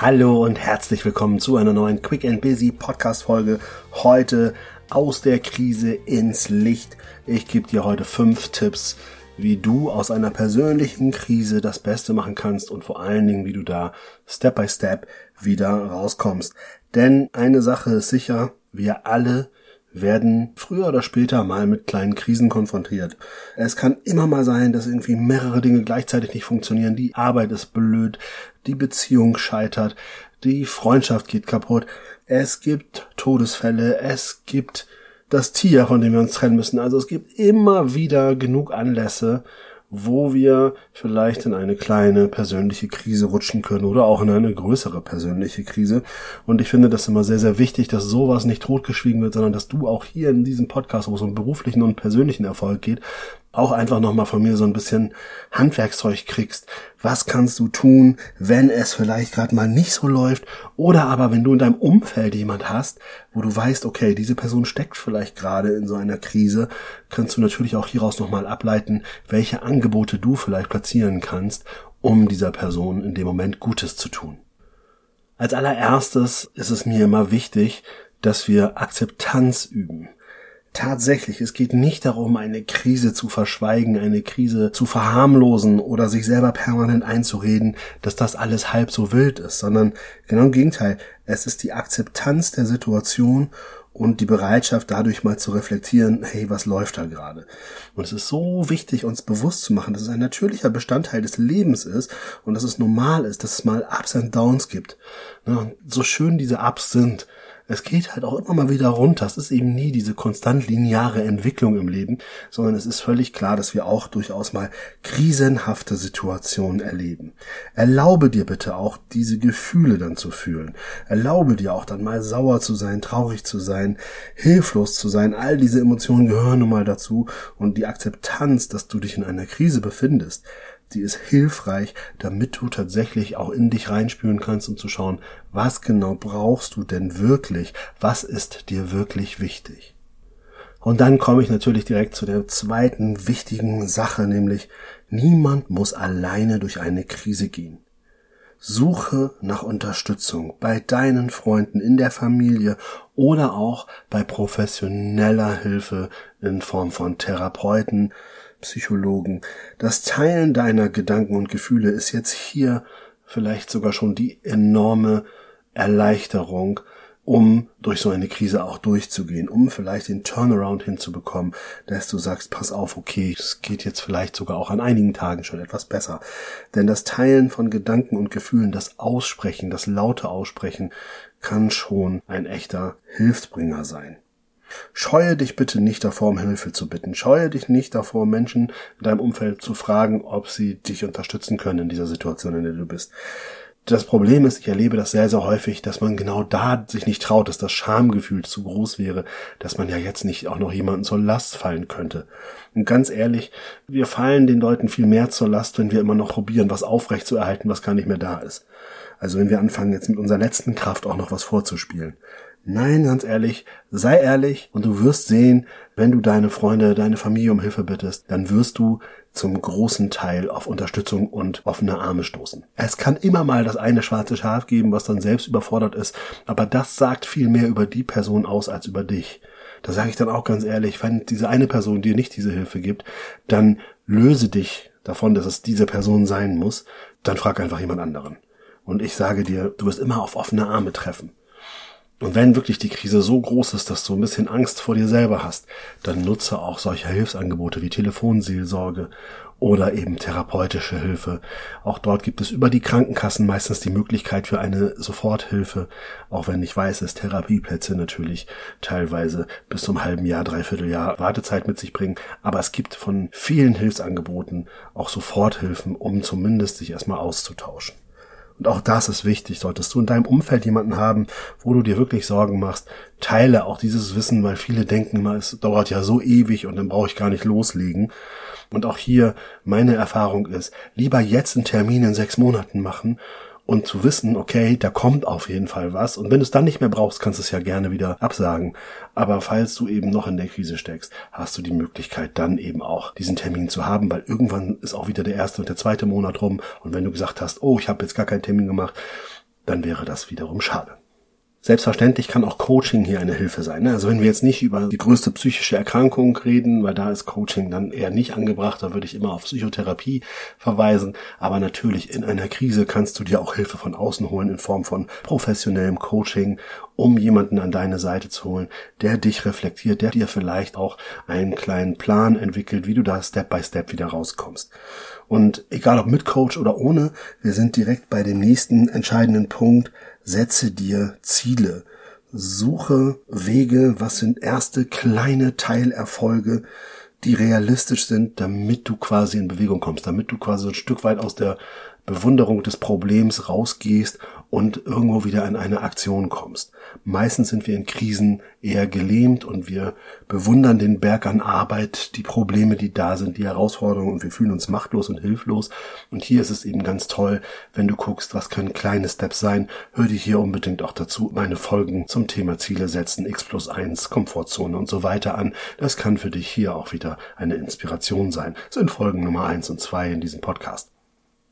Hallo und herzlich willkommen zu einer neuen Quick and Busy Podcast Folge. Heute aus der Krise ins Licht. Ich gebe dir heute fünf Tipps, wie du aus einer persönlichen Krise das Beste machen kannst und vor allen Dingen, wie du da Step by Step wieder rauskommst. Denn eine Sache ist sicher, wir alle werden früher oder später mal mit kleinen Krisen konfrontiert. Es kann immer mal sein, dass irgendwie mehrere Dinge gleichzeitig nicht funktionieren. Die Arbeit ist blöd, die Beziehung scheitert, die Freundschaft geht kaputt. Es gibt Todesfälle, es gibt das Tier, von dem wir uns trennen müssen. Also es gibt immer wieder genug Anlässe, wo wir vielleicht in eine kleine persönliche Krise rutschen können oder auch in eine größere persönliche Krise. Und ich finde das immer sehr, sehr wichtig, dass sowas nicht totgeschwiegen wird, sondern dass du auch hier in diesem Podcast, wo es um beruflichen und persönlichen Erfolg geht, auch einfach nochmal von mir so ein bisschen Handwerkszeug kriegst. Was kannst du tun, wenn es vielleicht gerade mal nicht so läuft? Oder aber wenn du in deinem Umfeld jemand hast, wo du weißt, okay, diese Person steckt vielleicht gerade in so einer Krise, kannst du natürlich auch hieraus nochmal ableiten, welche Angebote du vielleicht platzieren kannst, um dieser Person in dem Moment Gutes zu tun. Als allererstes ist es mir immer wichtig, dass wir Akzeptanz üben. Tatsächlich, es geht nicht darum, eine Krise zu verschweigen, eine Krise zu verharmlosen oder sich selber permanent einzureden, dass das alles halb so wild ist, sondern genau im Gegenteil. Es ist die Akzeptanz der Situation und die Bereitschaft, dadurch mal zu reflektieren, hey, was läuft da gerade? Und es ist so wichtig, uns bewusst zu machen, dass es ein natürlicher Bestandteil des Lebens ist und dass es normal ist, dass es mal Ups und Downs gibt. Ne, so schön diese Ups sind, es geht halt auch immer mal wieder runter. Es ist eben nie diese konstant lineare Entwicklung im Leben, sondern es ist völlig klar, dass wir auch durchaus mal krisenhafte Situationen erleben. Erlaube dir bitte auch, diese Gefühle dann zu fühlen. Erlaube dir auch dann mal sauer zu sein, traurig zu sein, hilflos zu sein. All diese Emotionen gehören nun mal dazu und die Akzeptanz, dass du dich in einer Krise befindest, die ist hilfreich, damit du tatsächlich auch in dich reinspüren kannst, um zu schauen, was genau brauchst du denn wirklich? Was ist dir wirklich wichtig? Und dann komme ich natürlich direkt zu der zweiten wichtigen Sache, nämlich niemand muss alleine durch eine Krise gehen. Suche nach Unterstützung bei deinen Freunden, in der Familie oder auch bei professioneller Hilfe in Form von Therapeuten, Psychologen. Das Teilen deiner Gedanken und Gefühle ist jetzt hier vielleicht sogar schon die enorme Erleichterung, um durch so eine Krise auch durchzugehen, um vielleicht den Turnaround hinzubekommen, dass du sagst, pass auf, okay, es geht jetzt vielleicht sogar auch an einigen Tagen schon etwas besser. Denn das Teilen von Gedanken und Gefühlen, das Aussprechen, das laute Aussprechen, kann schon ein echter Hilfsbringer sein. Scheue dich bitte nicht davor, um Hilfe zu bitten. Scheue dich nicht davor, Menschen in deinem Umfeld zu fragen, ob sie dich unterstützen können in dieser Situation, in der du bist. Das Problem ist, ich erlebe das sehr, sehr häufig, dass man genau da sich nicht traut, dass das Schamgefühl zu groß wäre, dass man ja jetzt nicht auch noch jemanden zur Last fallen könnte. Und ganz ehrlich, wir fallen den Leuten viel mehr zur Last, wenn wir immer noch probieren, was aufrecht zu erhalten, was gar nicht mehr da ist. Also wenn wir anfangen, jetzt mit unserer letzten Kraft auch noch was vorzuspielen. Nein, ganz ehrlich, sei ehrlich und du wirst sehen, wenn du deine Freunde, deine Familie um Hilfe bittest, dann wirst du zum großen Teil auf Unterstützung und offene Arme stoßen. Es kann immer mal das eine schwarze Schaf geben, was dann selbst überfordert ist, aber das sagt viel mehr über die Person aus als über dich. Da sage ich dann auch ganz ehrlich, wenn diese eine Person dir nicht diese Hilfe gibt, dann löse dich davon, dass es diese Person sein muss, dann frag einfach jemand anderen. Und ich sage dir, du wirst immer auf offene Arme treffen. Und wenn wirklich die Krise so groß ist, dass du ein bisschen Angst vor dir selber hast, dann nutze auch solche Hilfsangebote wie Telefonseelsorge oder eben therapeutische Hilfe. Auch dort gibt es über die Krankenkassen meistens die Möglichkeit für eine Soforthilfe, auch wenn ich weiß, dass Therapieplätze natürlich teilweise bis zum halben Jahr, dreiviertel Jahr Wartezeit mit sich bringen. Aber es gibt von vielen Hilfsangeboten auch Soforthilfen, um zumindest sich erstmal auszutauschen. Und auch das ist wichtig. Solltest du in deinem Umfeld jemanden haben, wo du dir wirklich Sorgen machst, teile auch dieses Wissen, weil viele denken immer, es dauert ja so ewig und dann brauche ich gar nicht loslegen. Und auch hier meine Erfahrung ist, lieber jetzt einen Termin in sechs Monaten machen und zu wissen, okay, da kommt auf jeden Fall was. Und wenn du es dann nicht mehr brauchst, kannst du es ja gerne wieder absagen. Aber falls du eben noch in der Krise steckst, hast du die Möglichkeit, dann eben auch diesen Termin zu haben, weil irgendwann ist auch wieder der erste und der zweite Monat rum. Und wenn du gesagt hast, oh, ich habe jetzt gar keinen Termin gemacht, dann wäre das wiederum schade. Selbstverständlich kann auch Coaching hier eine Hilfe sein. Ne? Also wenn wir jetzt nicht über die größte psychische Erkrankung reden, weil da ist Coaching dann eher nicht angebracht, da würde ich immer auf Psychotherapie verweisen. Aber natürlich in einer Krise kannst du dir auch Hilfe von außen holen in Form von professionellem Coaching, um jemanden an deine Seite zu holen, der dich reflektiert, der dir vielleicht auch einen kleinen Plan entwickelt, wie du da Step by Step wieder rauskommst. Und egal ob mit Coach oder ohne, wir sind direkt bei dem nächsten entscheidenden Punkt, Setze dir Ziele. Suche Wege, was sind erste kleine Teilerfolge, die realistisch sind, damit du quasi in Bewegung kommst, damit du quasi ein Stück weit aus der Bewunderung des Problems rausgehst und irgendwo wieder in eine Aktion kommst. Meistens sind wir in Krisen eher gelähmt und wir bewundern den Berg an Arbeit, die Probleme, die da sind, die Herausforderungen und wir fühlen uns machtlos und hilflos. Und hier ist es eben ganz toll, wenn du guckst, was können kleine Steps sein. Hör dir hier unbedingt auch dazu meine Folgen zum Thema Ziele setzen, X plus eins, Komfortzone und so weiter an. Das kann für dich hier auch wieder eine Inspiration sein. Das sind Folgen Nummer eins und zwei in diesem Podcast.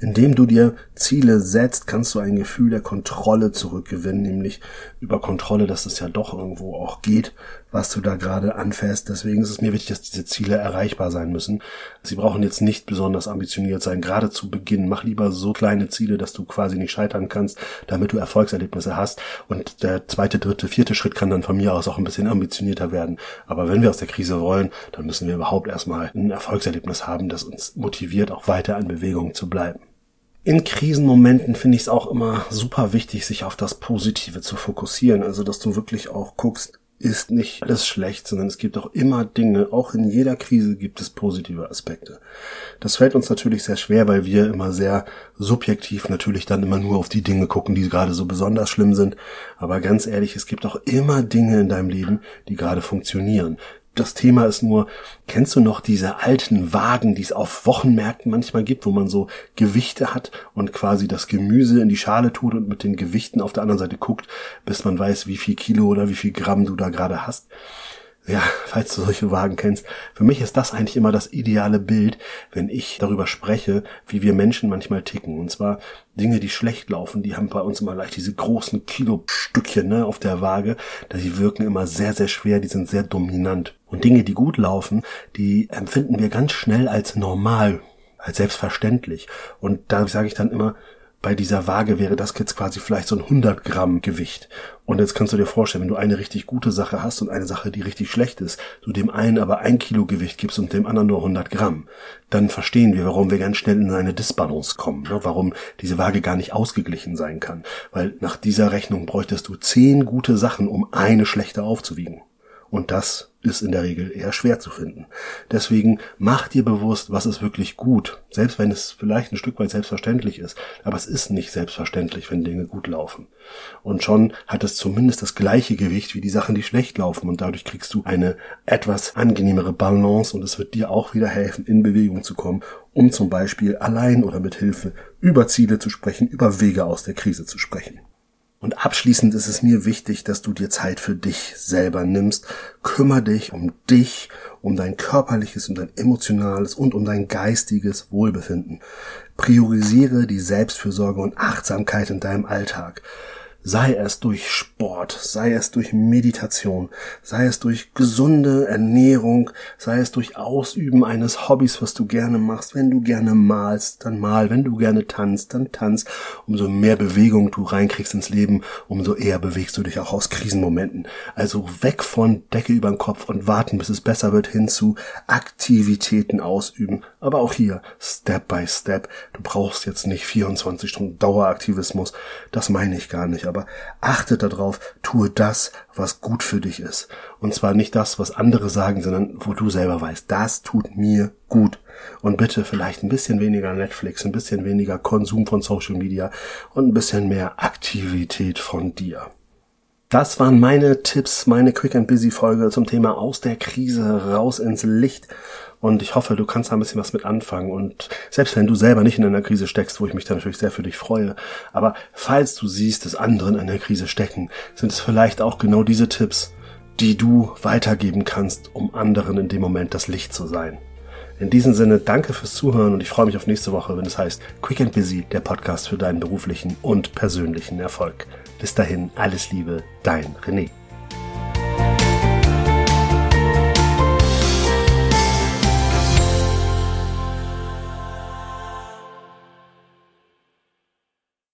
Indem du dir Ziele setzt, kannst du ein Gefühl der Kontrolle zurückgewinnen, nämlich über Kontrolle, dass es ja doch irgendwo auch geht, was du da gerade anfährst. Deswegen ist es mir wichtig, dass diese Ziele erreichbar sein müssen. Sie brauchen jetzt nicht besonders ambitioniert sein, gerade zu Beginn. Mach lieber so kleine Ziele, dass du quasi nicht scheitern kannst, damit du Erfolgserlebnisse hast. Und der zweite, dritte, vierte Schritt kann dann von mir aus auch ein bisschen ambitionierter werden. Aber wenn wir aus der Krise wollen, dann müssen wir überhaupt erstmal ein Erfolgserlebnis haben, das uns motiviert, auch weiter in Bewegung zu bleiben. In Krisenmomenten finde ich es auch immer super wichtig, sich auf das Positive zu fokussieren. Also, dass du wirklich auch guckst, ist nicht alles schlecht, sondern es gibt auch immer Dinge, auch in jeder Krise gibt es positive Aspekte. Das fällt uns natürlich sehr schwer, weil wir immer sehr subjektiv natürlich dann immer nur auf die Dinge gucken, die gerade so besonders schlimm sind. Aber ganz ehrlich, es gibt auch immer Dinge in deinem Leben, die gerade funktionieren. Das Thema ist nur, kennst du noch diese alten Wagen, die es auf Wochenmärkten manchmal gibt, wo man so Gewichte hat und quasi das Gemüse in die Schale tut und mit den Gewichten auf der anderen Seite guckt, bis man weiß, wie viel Kilo oder wie viel Gramm du da gerade hast? ja, falls du solche Wagen kennst, für mich ist das eigentlich immer das ideale Bild, wenn ich darüber spreche, wie wir Menschen manchmal ticken. Und zwar Dinge, die schlecht laufen, die haben bei uns immer leicht diese großen Kilostückchen ne, auf der Waage. Die wirken immer sehr, sehr schwer, die sind sehr dominant. Und Dinge, die gut laufen, die empfinden wir ganz schnell als normal, als selbstverständlich. Und da sage ich dann immer, bei dieser Waage wäre das jetzt quasi vielleicht so ein 100 Gramm Gewicht. Und jetzt kannst du dir vorstellen, wenn du eine richtig gute Sache hast und eine Sache, die richtig schlecht ist, du dem einen aber ein Kilo Gewicht gibst und dem anderen nur 100 Gramm, dann verstehen wir, warum wir ganz schnell in eine Disbalance kommen, ne? warum diese Waage gar nicht ausgeglichen sein kann. Weil nach dieser Rechnung bräuchtest du zehn gute Sachen, um eine schlechte aufzuwiegen. Und das ist in der Regel eher schwer zu finden. Deswegen mach dir bewusst, was ist wirklich gut. Selbst wenn es vielleicht ein Stück weit selbstverständlich ist. Aber es ist nicht selbstverständlich, wenn Dinge gut laufen. Und schon hat es zumindest das gleiche Gewicht wie die Sachen, die schlecht laufen. Und dadurch kriegst du eine etwas angenehmere Balance und es wird dir auch wieder helfen, in Bewegung zu kommen, um zum Beispiel allein oder mit Hilfe über Ziele zu sprechen, über Wege aus der Krise zu sprechen. Und abschließend ist es mir wichtig, dass du dir Zeit für dich selber nimmst. Kümmer dich um dich, um dein körperliches, um dein emotionales und um dein geistiges Wohlbefinden. Priorisiere die Selbstfürsorge und Achtsamkeit in deinem Alltag sei es durch Sport, sei es durch Meditation, sei es durch gesunde Ernährung, sei es durch Ausüben eines Hobbys, was du gerne machst. Wenn du gerne malst, dann mal. Wenn du gerne tanzt, dann tanz. Umso mehr Bewegung du reinkriegst ins Leben, umso eher bewegst du dich auch aus Krisenmomenten. Also weg von Decke über den Kopf und warten, bis es besser wird, hin zu Aktivitäten ausüben. Aber auch hier, Step by Step. Du brauchst jetzt nicht 24 Stunden Daueraktivismus. Das meine ich gar nicht. Aber aber achte darauf, tue das, was gut für dich ist. Und zwar nicht das, was andere sagen, sondern wo du selber weißt, das tut mir gut. Und bitte vielleicht ein bisschen weniger Netflix, ein bisschen weniger Konsum von Social Media und ein bisschen mehr Aktivität von dir. Das waren meine Tipps, meine Quick and Busy Folge zum Thema aus der Krise raus ins Licht. Und ich hoffe, du kannst da ein bisschen was mit anfangen. Und selbst wenn du selber nicht in einer Krise steckst, wo ich mich da natürlich sehr für dich freue, aber falls du siehst, dass andere in einer Krise stecken, sind es vielleicht auch genau diese Tipps, die du weitergeben kannst, um anderen in dem Moment das Licht zu sein. In diesem Sinne, danke fürs Zuhören und ich freue mich auf nächste Woche, wenn es heißt Quick and Busy, der Podcast für deinen beruflichen und persönlichen Erfolg. Bis dahin, alles Liebe, dein René.